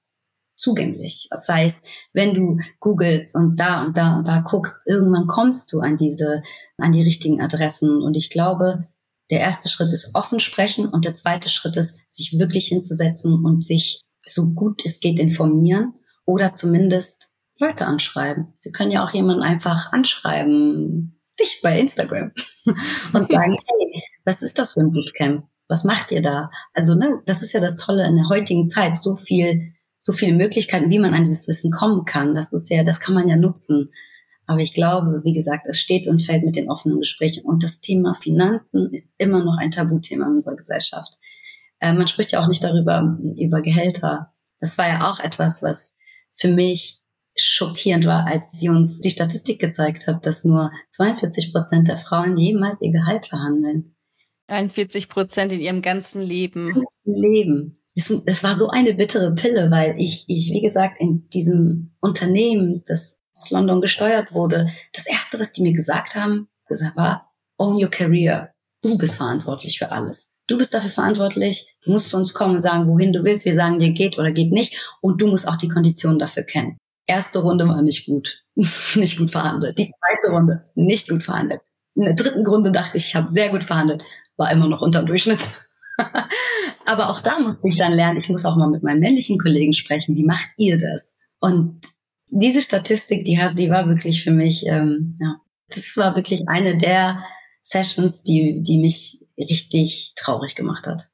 zugänglich. Das heißt, wenn du googelst und da und da und da guckst, irgendwann kommst du an diese, an die richtigen Adressen. Und ich glaube, der erste Schritt ist offen sprechen und der zweite Schritt ist, sich wirklich hinzusetzen und sich so gut es geht informieren oder zumindest Leute anschreiben. Sie können ja auch jemanden einfach anschreiben, dich bei Instagram und sagen, hey, was ist das für ein Bootcamp? Was macht ihr da? Also, ne, das ist ja das Tolle in der heutigen Zeit, so viel so viele Möglichkeiten, wie man an dieses Wissen kommen kann. Das ist ja, das kann man ja nutzen. Aber ich glaube, wie gesagt, es steht und fällt mit den offenen Gesprächen. Und das Thema Finanzen ist immer noch ein Tabuthema in unserer Gesellschaft. Äh, man spricht ja auch nicht darüber, über Gehälter. Das war ja auch etwas, was für mich schockierend war, als sie uns die Statistik gezeigt hat, dass nur 42 Prozent der Frauen jemals ihr Gehalt verhandeln. 41 Prozent in ihrem ganzen Leben. Ganzen Leben es war so eine bittere Pille, weil ich, ich, wie gesagt, in diesem Unternehmen, das aus London gesteuert wurde, das erste, was die mir gesagt haben, gesagt war, own your career. Du bist verantwortlich für alles. Du bist dafür verantwortlich. Du musst zu uns kommen und sagen, wohin du willst. Wir sagen dir geht oder geht nicht. Und du musst auch die Konditionen dafür kennen. Erste Runde war nicht gut. nicht gut verhandelt. Die zweite Runde nicht gut verhandelt. In der dritten Runde dachte ich, ich habe sehr gut verhandelt. War immer noch unter dem Durchschnitt. Aber auch da musste ich dann lernen, ich muss auch mal mit meinen männlichen Kollegen sprechen. Wie macht ihr das? Und diese Statistik, die hat, die war wirklich für mich, ähm, ja, Das war wirklich eine der Sessions, die, die mich richtig traurig gemacht hat.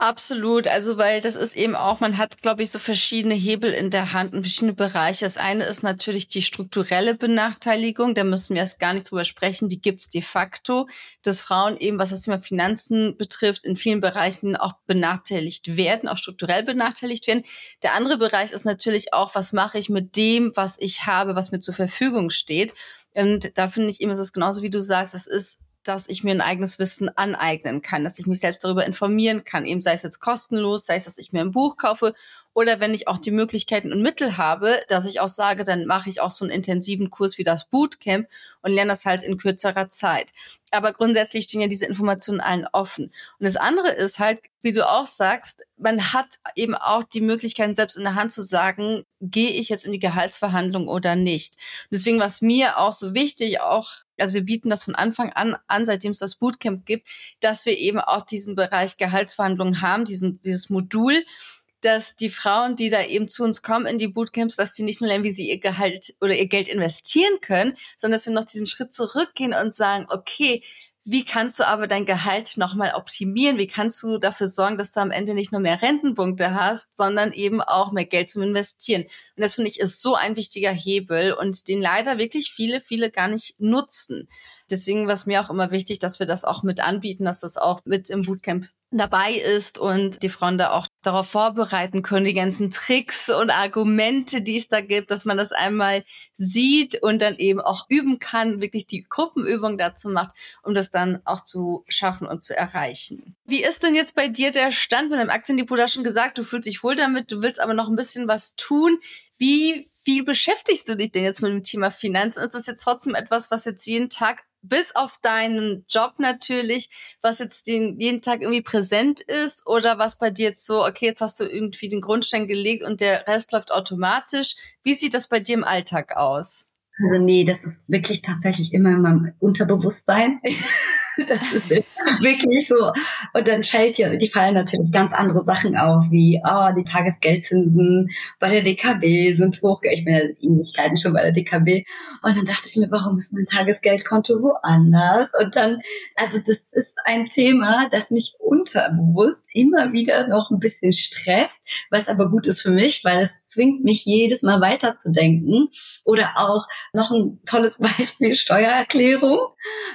Absolut, also weil das ist eben auch, man hat, glaube ich, so verschiedene Hebel in der Hand und verschiedene Bereiche. Das eine ist natürlich die strukturelle Benachteiligung, da müssen wir erst gar nicht drüber sprechen, die gibt's de facto, dass Frauen eben, was das Thema Finanzen betrifft, in vielen Bereichen auch benachteiligt werden, auch strukturell benachteiligt werden. Der andere Bereich ist natürlich auch, was mache ich mit dem, was ich habe, was mir zur Verfügung steht. Und da finde ich eben, ist es genauso wie du sagst, es ist dass ich mir ein eigenes Wissen aneignen kann, dass ich mich selbst darüber informieren kann, eben sei es jetzt kostenlos, sei es, dass ich mir ein Buch kaufe oder wenn ich auch die Möglichkeiten und Mittel habe, dass ich auch sage, dann mache ich auch so einen intensiven Kurs wie das Bootcamp und lerne das halt in kürzerer Zeit. Aber grundsätzlich stehen ja diese Informationen allen offen. Und das andere ist halt, wie du auch sagst, man hat eben auch die Möglichkeit, selbst in der Hand zu sagen, gehe ich jetzt in die Gehaltsverhandlung oder nicht. Deswegen war es mir auch so wichtig, auch also wir bieten das von Anfang an an, seitdem es das Bootcamp gibt, dass wir eben auch diesen Bereich Gehaltsverhandlungen haben, diesen, dieses Modul, dass die Frauen, die da eben zu uns kommen in die Bootcamps, dass die nicht nur lernen, wie sie ihr Gehalt oder ihr Geld investieren können, sondern dass wir noch diesen Schritt zurückgehen und sagen, okay, wie kannst du aber dein Gehalt nochmal optimieren? Wie kannst du dafür sorgen, dass du am Ende nicht nur mehr Rentenpunkte hast, sondern eben auch mehr Geld zum Investieren? Und das finde ich ist so ein wichtiger Hebel und den leider wirklich viele, viele gar nicht nutzen. Deswegen war es mir auch immer wichtig, dass wir das auch mit anbieten, dass das auch mit im Bootcamp dabei ist und die Frauen da auch darauf vorbereiten können, die ganzen Tricks und Argumente, die es da gibt, dass man das einmal sieht und dann eben auch üben kann, wirklich die Gruppenübung dazu macht, um das dann auch zu schaffen und zu erreichen. Wie ist denn jetzt bei dir der Stand mit deinem Aktiendepot? Du hast schon gesagt, du fühlst dich wohl damit, du willst aber noch ein bisschen was tun. Wie viel beschäftigst du dich denn jetzt mit dem Thema Finanzen? Ist das jetzt trotzdem etwas, was jetzt jeden Tag bis auf deinen Job natürlich, was jetzt den, jeden Tag irgendwie präsent ist oder was bei dir jetzt so, okay, jetzt hast du irgendwie den Grundstein gelegt und der Rest läuft automatisch. Wie sieht das bei dir im Alltag aus? Also nee, das ist wirklich tatsächlich immer in meinem Unterbewusstsein. Das ist wirklich so. Und dann fällt ja, die fallen natürlich ganz andere Sachen auf, wie, oh, die Tagesgeldzinsen bei der DKB sind hoch. Ich ja Ähnlichkeiten schon bei der DKB. Und dann dachte ich mir, warum ist mein Tagesgeldkonto woanders? Und dann, also das ist ein Thema, das mich unterbewusst immer wieder noch ein bisschen stresst, was aber gut ist für mich, weil es zwingt mich jedes Mal weiterzudenken. Oder auch noch ein tolles Beispiel, Steuererklärung.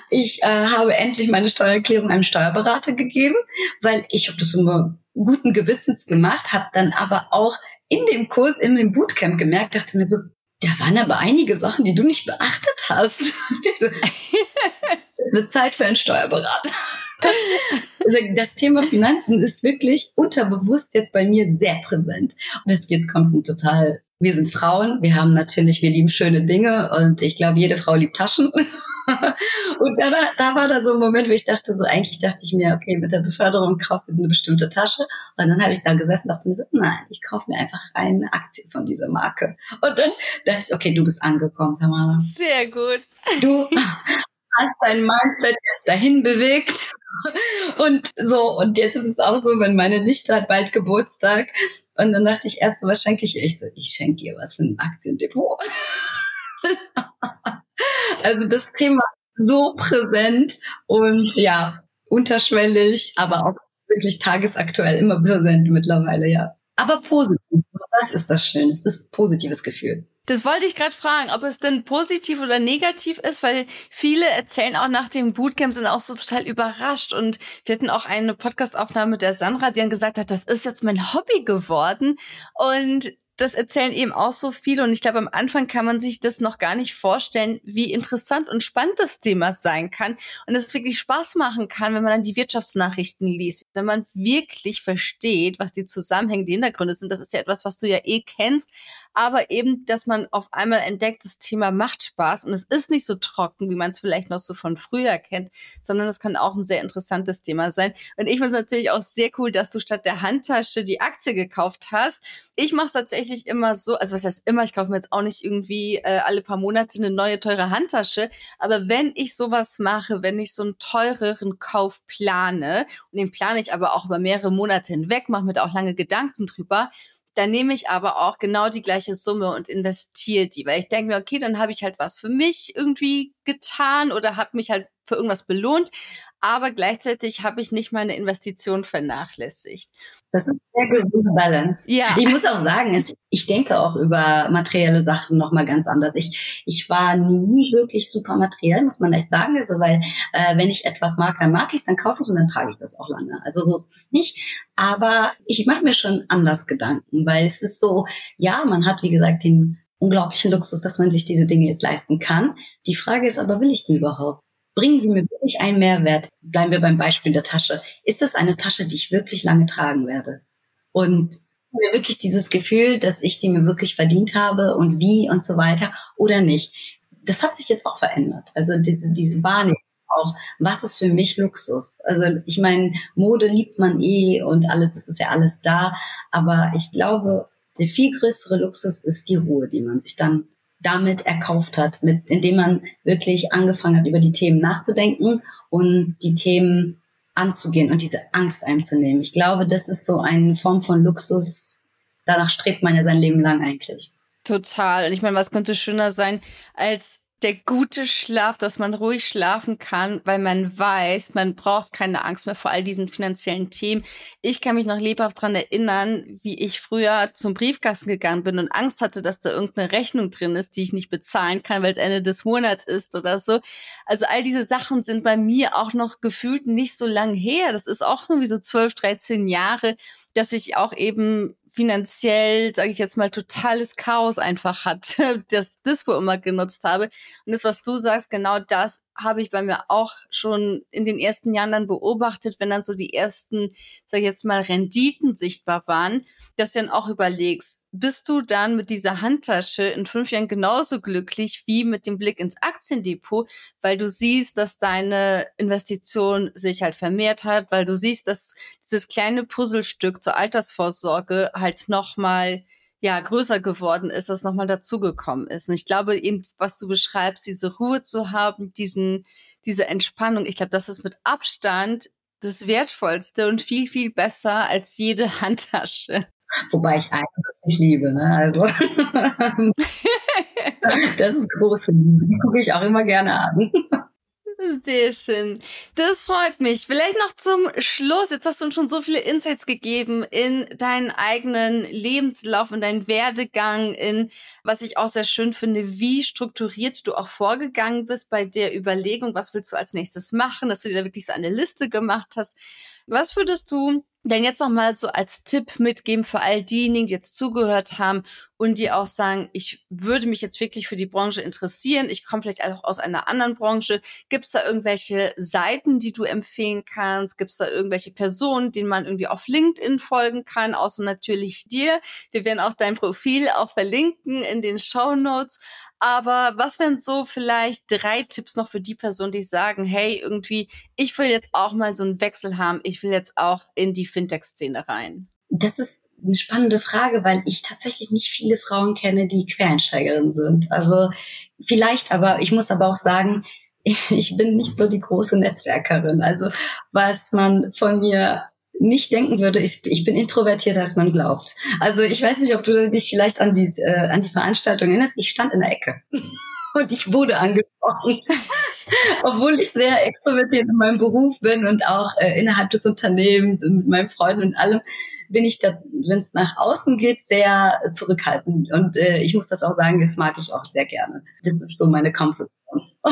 Ich äh, habe endlich meine Steuererklärung einem Steuerberater gegeben, weil ich habe das immer guten Gewissens gemacht, habe dann aber auch in dem Kurs, in dem Bootcamp gemerkt, dachte mir so, da waren aber einige Sachen, die du nicht beachtet hast. Es wird Zeit für einen Steuerberater. Also das Thema Finanzen ist wirklich unterbewusst jetzt bei mir sehr präsent. Und das jetzt kommt ein total, wir sind Frauen, wir haben natürlich, wir lieben schöne Dinge und ich glaube, jede Frau liebt Taschen. und da, da war da so ein Moment, wo ich dachte, so eigentlich dachte ich mir, okay, mit der Beförderung kaufst du eine bestimmte Tasche. Und dann habe ich da gesessen und dachte mir so, nein, ich kaufe mir einfach eine Aktie von dieser Marke. Und dann dachte ich, okay, du bist angekommen, Tamara. Sehr gut. Du hast dein Mindset jetzt dahin bewegt. Und so, und jetzt ist es auch so, wenn meine Nichte hat bald Geburtstag. Und dann dachte ich erst, was schenke ich ihr? Ich so, ich schenke ihr was für ein Aktiendepot. also das Thema so präsent und ja, unterschwellig, aber auch wirklich tagesaktuell immer präsent mittlerweile, ja. Aber positiv. Das ist das Schöne. Es ist ein positives Gefühl. Das wollte ich gerade fragen, ob es denn positiv oder negativ ist, weil viele erzählen auch nach dem Bootcamp sind auch so total überrascht. Und wir hatten auch eine Podcastaufnahme mit der Sandra, die dann gesagt hat, das ist jetzt mein Hobby geworden. Und das erzählen eben auch so viele. Und ich glaube, am Anfang kann man sich das noch gar nicht vorstellen, wie interessant und spannend das Thema sein kann. Und dass es wirklich Spaß machen kann, wenn man dann die Wirtschaftsnachrichten liest, wenn man wirklich versteht, was die Zusammenhänge, die Hintergründe sind. Das ist ja etwas, was du ja eh kennst, aber eben, dass man auf einmal entdeckt, das Thema macht Spaß und es ist nicht so trocken, wie man es vielleicht noch so von früher kennt, sondern es kann auch ein sehr interessantes Thema sein. Und ich finde es natürlich auch sehr cool, dass du statt der Handtasche die Aktie gekauft hast. Ich mache es tatsächlich immer so, also was heißt immer, ich kaufe mir jetzt auch nicht irgendwie äh, alle paar Monate eine neue teure Handtasche, aber wenn ich sowas mache, wenn ich so einen teureren Kauf plane, und den plane ich aber auch über mehrere Monate hinweg, mache mir da auch lange Gedanken drüber, dann nehme ich aber auch genau die gleiche Summe und investiere die, weil ich denke mir, okay, dann habe ich halt was für mich irgendwie getan oder habe mich halt für irgendwas belohnt, aber gleichzeitig habe ich nicht meine Investition vernachlässigt. Das ist sehr gesunde Balance. Ja. Ich muss auch sagen, ich denke auch über materielle Sachen nochmal ganz anders. Ich, ich war nie wirklich super materiell, muss man echt sagen. Also, weil äh, wenn ich etwas mag, dann mag ich es, dann kaufe ich es und dann trage ich das auch lange. Also so ist es nicht. Aber ich mache mir schon anders Gedanken, weil es ist so, ja, man hat, wie gesagt, den unglaublichen Luxus, dass man sich diese Dinge jetzt leisten kann. Die Frage ist aber, will ich die überhaupt? bringen Sie mir wirklich einen Mehrwert. Bleiben wir beim Beispiel der Tasche. Ist das eine Tasche, die ich wirklich lange tragen werde? Und mir wirklich dieses Gefühl, dass ich sie mir wirklich verdient habe und wie und so weiter oder nicht. Das hat sich jetzt auch verändert. Also diese, diese Wahrnehmung auch, was ist für mich Luxus? Also ich meine, Mode liebt man eh und alles, das ist ja alles da. Aber ich glaube, der viel größere Luxus ist die Ruhe, die man sich dann damit erkauft hat, mit, indem man wirklich angefangen hat, über die Themen nachzudenken und die Themen anzugehen und diese Angst einzunehmen. Ich glaube, das ist so eine Form von Luxus. Danach strebt man ja sein Leben lang eigentlich. Total. Und ich meine, was könnte schöner sein, als der gute Schlaf, dass man ruhig schlafen kann, weil man weiß, man braucht keine Angst mehr vor all diesen finanziellen Themen. Ich kann mich noch lebhaft dran erinnern, wie ich früher zum Briefkasten gegangen bin und Angst hatte, dass da irgendeine Rechnung drin ist, die ich nicht bezahlen kann, weil es Ende des Monats ist oder so. Also all diese Sachen sind bei mir auch noch gefühlt nicht so lang her. Das ist auch irgendwie so 12, 13 Jahre, dass ich auch eben finanziell, sage ich jetzt mal, totales Chaos einfach hat, das Dispo immer genutzt habe. Und das, was du sagst, genau das habe ich bei mir auch schon in den ersten Jahren dann beobachtet, wenn dann so die ersten, sag ich jetzt mal, Renditen sichtbar waren, dass du dann auch überlegst, bist du dann mit dieser Handtasche in fünf Jahren genauso glücklich wie mit dem Blick ins Aktiendepot, weil du siehst, dass deine Investition sich halt vermehrt hat, weil du siehst, dass dieses kleine Puzzlestück zur Altersvorsorge halt nochmal ja, größer geworden ist, das nochmal dazugekommen ist. Und ich glaube eben, was du beschreibst, diese Ruhe zu haben, diesen, diese Entspannung, ich glaube, das ist mit Abstand das Wertvollste und viel, viel besser als jede Handtasche. Wobei ich eigentlich liebe, ne? Also das ist große Liebe. Die gucke ich auch immer gerne an. Sehr schön. Das freut mich. Vielleicht noch zum Schluss. Jetzt hast du uns schon so viele Insights gegeben in deinen eigenen Lebenslauf, in deinen Werdegang, in was ich auch sehr schön finde, wie strukturiert du auch vorgegangen bist bei der Überlegung, was willst du als nächstes machen, dass du dir da wirklich so eine Liste gemacht hast. Was würdest du denn jetzt noch mal so als Tipp mitgeben für all diejenigen, die jetzt zugehört haben und die auch sagen, ich würde mich jetzt wirklich für die Branche interessieren, ich komme vielleicht auch aus einer anderen Branche. Gibt es da irgendwelche Seiten, die du empfehlen kannst? Gibt es da irgendwelche Personen, denen man irgendwie auf LinkedIn folgen kann, außer natürlich dir? Wir werden auch dein Profil auch verlinken in den Show Notes. Aber was wären so vielleicht drei Tipps noch für die Person, die sagen, hey, irgendwie, ich will jetzt auch mal so einen Wechsel haben, ich will jetzt auch in die Fintech-Szene rein? Das ist eine spannende Frage, weil ich tatsächlich nicht viele Frauen kenne, die Quereinsteigerinnen sind. Also vielleicht, aber ich muss aber auch sagen, ich bin nicht so die große Netzwerkerin. Also was man von mir nicht denken würde, ich, ich bin introvertierter, als man glaubt. Also ich weiß nicht, ob du dich vielleicht an die, äh, an die Veranstaltung erinnerst. Ich stand in der Ecke und ich wurde angesprochen. Obwohl ich sehr extrovertiert in meinem Beruf bin und auch äh, innerhalb des Unternehmens und mit meinen Freunden und allem, bin ich da, wenn es nach außen geht, sehr zurückhaltend. Und äh, ich muss das auch sagen, das mag ich auch sehr gerne. Das ist so meine Comfort.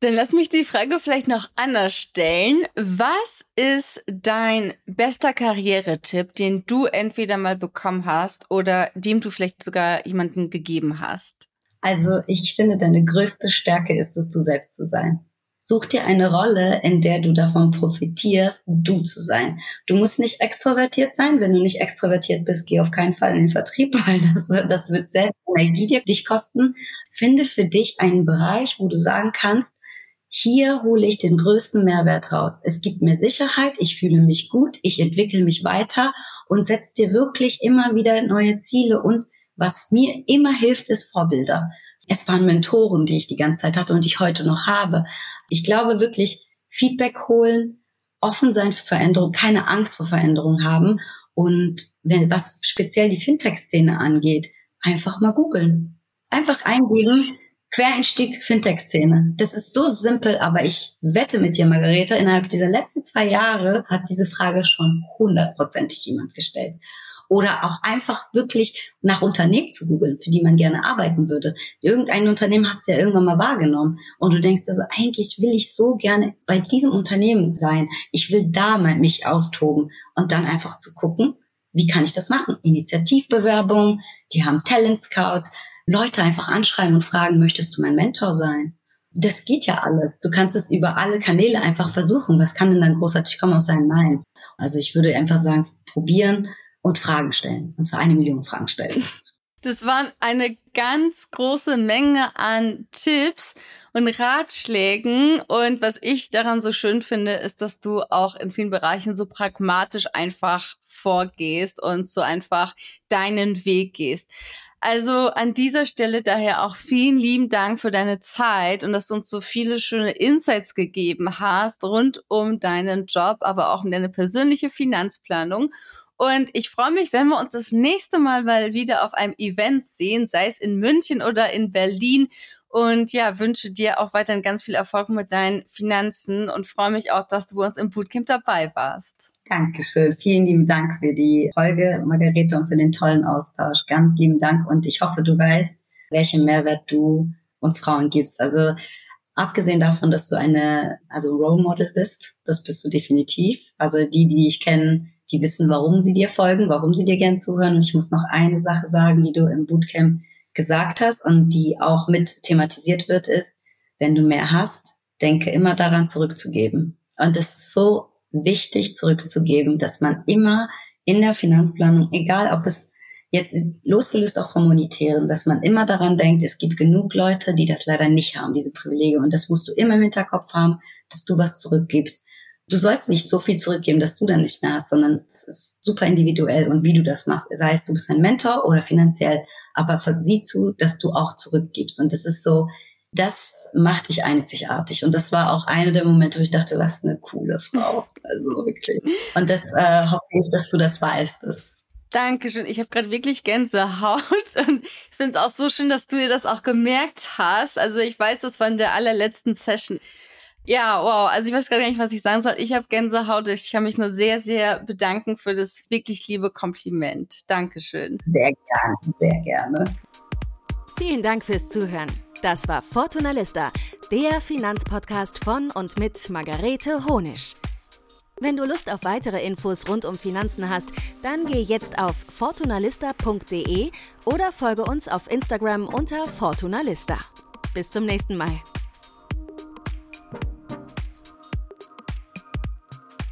Dann lass mich die Frage vielleicht noch anders stellen. Was ist dein bester Karrieretipp, den du entweder mal bekommen hast oder dem du vielleicht sogar jemanden gegeben hast? Also ich finde, deine größte Stärke ist es, du selbst zu sein. Such dir eine Rolle, in der du davon profitierst, du zu sein. Du musst nicht extrovertiert sein. Wenn du nicht extrovertiert bist, geh auf keinen Fall in den Vertrieb, weil das, das wird selbst Energie dir, dich kosten. Finde für dich einen Bereich, wo du sagen kannst, hier hole ich den größten Mehrwert raus. Es gibt mir Sicherheit, ich fühle mich gut, ich entwickle mich weiter und setze dir wirklich immer wieder neue Ziele und was mir immer hilft, ist Vorbilder. Es waren Mentoren, die ich die ganze Zeit hatte und ich heute noch habe. Ich glaube wirklich, Feedback holen, offen sein für Veränderung, keine Angst vor Veränderung haben Und wenn was speziell die Fintech-Szene angeht, einfach mal googeln. Einfach eingeben, Quereinstieg Fintech-Szene. Das ist so simpel, aber ich wette mit dir, Margarete, innerhalb dieser letzten zwei Jahre hat diese Frage schon hundertprozentig jemand gestellt. Oder auch einfach wirklich nach Unternehmen zu googeln, für die man gerne arbeiten würde. Irgendein Unternehmen hast du ja irgendwann mal wahrgenommen und du denkst also, eigentlich will ich so gerne bei diesem Unternehmen sein. Ich will da mal mich austoben und dann einfach zu gucken, wie kann ich das machen? Initiativbewerbung, die haben Talent Scouts, Leute einfach anschreiben und fragen, möchtest du mein Mentor sein? Das geht ja alles. Du kannst es über alle Kanäle einfach versuchen. Was kann denn dann großartig kommen aus seinem Nein? Also ich würde einfach sagen, probieren und Fragen stellen. Und zwar eine Million Fragen stellen. Das waren eine ganz große Menge an Tipps und Ratschlägen. Und was ich daran so schön finde, ist, dass du auch in vielen Bereichen so pragmatisch einfach vorgehst und so einfach deinen Weg gehst. Also an dieser Stelle daher auch vielen lieben Dank für deine Zeit und dass du uns so viele schöne Insights gegeben hast rund um deinen Job, aber auch um deine persönliche Finanzplanung. Und ich freue mich, wenn wir uns das nächste Mal mal wieder auf einem Event sehen, sei es in München oder in Berlin. Und ja, wünsche dir auch weiterhin ganz viel Erfolg mit deinen Finanzen und freue mich auch, dass du bei uns im Bootcamp dabei warst. Dankeschön. Vielen lieben Dank für die Folge, Margarete, und für den tollen Austausch. Ganz lieben Dank. Und ich hoffe, du weißt, welchen Mehrwert du uns Frauen gibst. Also, abgesehen davon, dass du eine, also Role Model bist, das bist du definitiv. Also, die, die ich kenne, die wissen, warum sie dir folgen, warum sie dir gern zuhören. Und ich muss noch eine Sache sagen, die du im Bootcamp gesagt hast und die auch mit thematisiert wird, ist, wenn du mehr hast, denke immer daran zurückzugeben. Und das ist so wichtig zurückzugeben, dass man immer in der Finanzplanung, egal ob es jetzt losgelöst auch vom Monetären, dass man immer daran denkt, es gibt genug Leute, die das leider nicht haben, diese Privilege. Und das musst du immer im Hinterkopf haben, dass du was zurückgibst. Du sollst nicht so viel zurückgeben, dass du dann nicht mehr hast, sondern es ist super individuell und wie du das machst. Sei es, du bist ein Mentor oder finanziell, aber sieh zu, dass du auch zurückgibst. Und das ist so, das macht dich einzigartig. Und das war auch einer der Momente, wo ich dachte, was eine coole Frau. Also wirklich. Und das äh, hoffe ich, dass du das weißt. Das Dankeschön. Ich habe gerade wirklich Gänsehaut und ich finde es auch so schön, dass du dir das auch gemerkt hast. Also ich weiß das von der allerletzten Session. Ja, wow. Also ich weiß gar nicht, was ich sagen soll. Ich habe Gänsehaut. Ich kann mich nur sehr, sehr bedanken für das wirklich liebe Kompliment. Dankeschön. Sehr gerne, sehr gerne. Vielen Dank fürs Zuhören. Das war Fortuna Lista, der Finanzpodcast von und mit Margarete Honisch. Wenn du Lust auf weitere Infos rund um Finanzen hast, dann geh jetzt auf fortunalista.de oder folge uns auf Instagram unter Fortunalista. Bis zum nächsten Mal.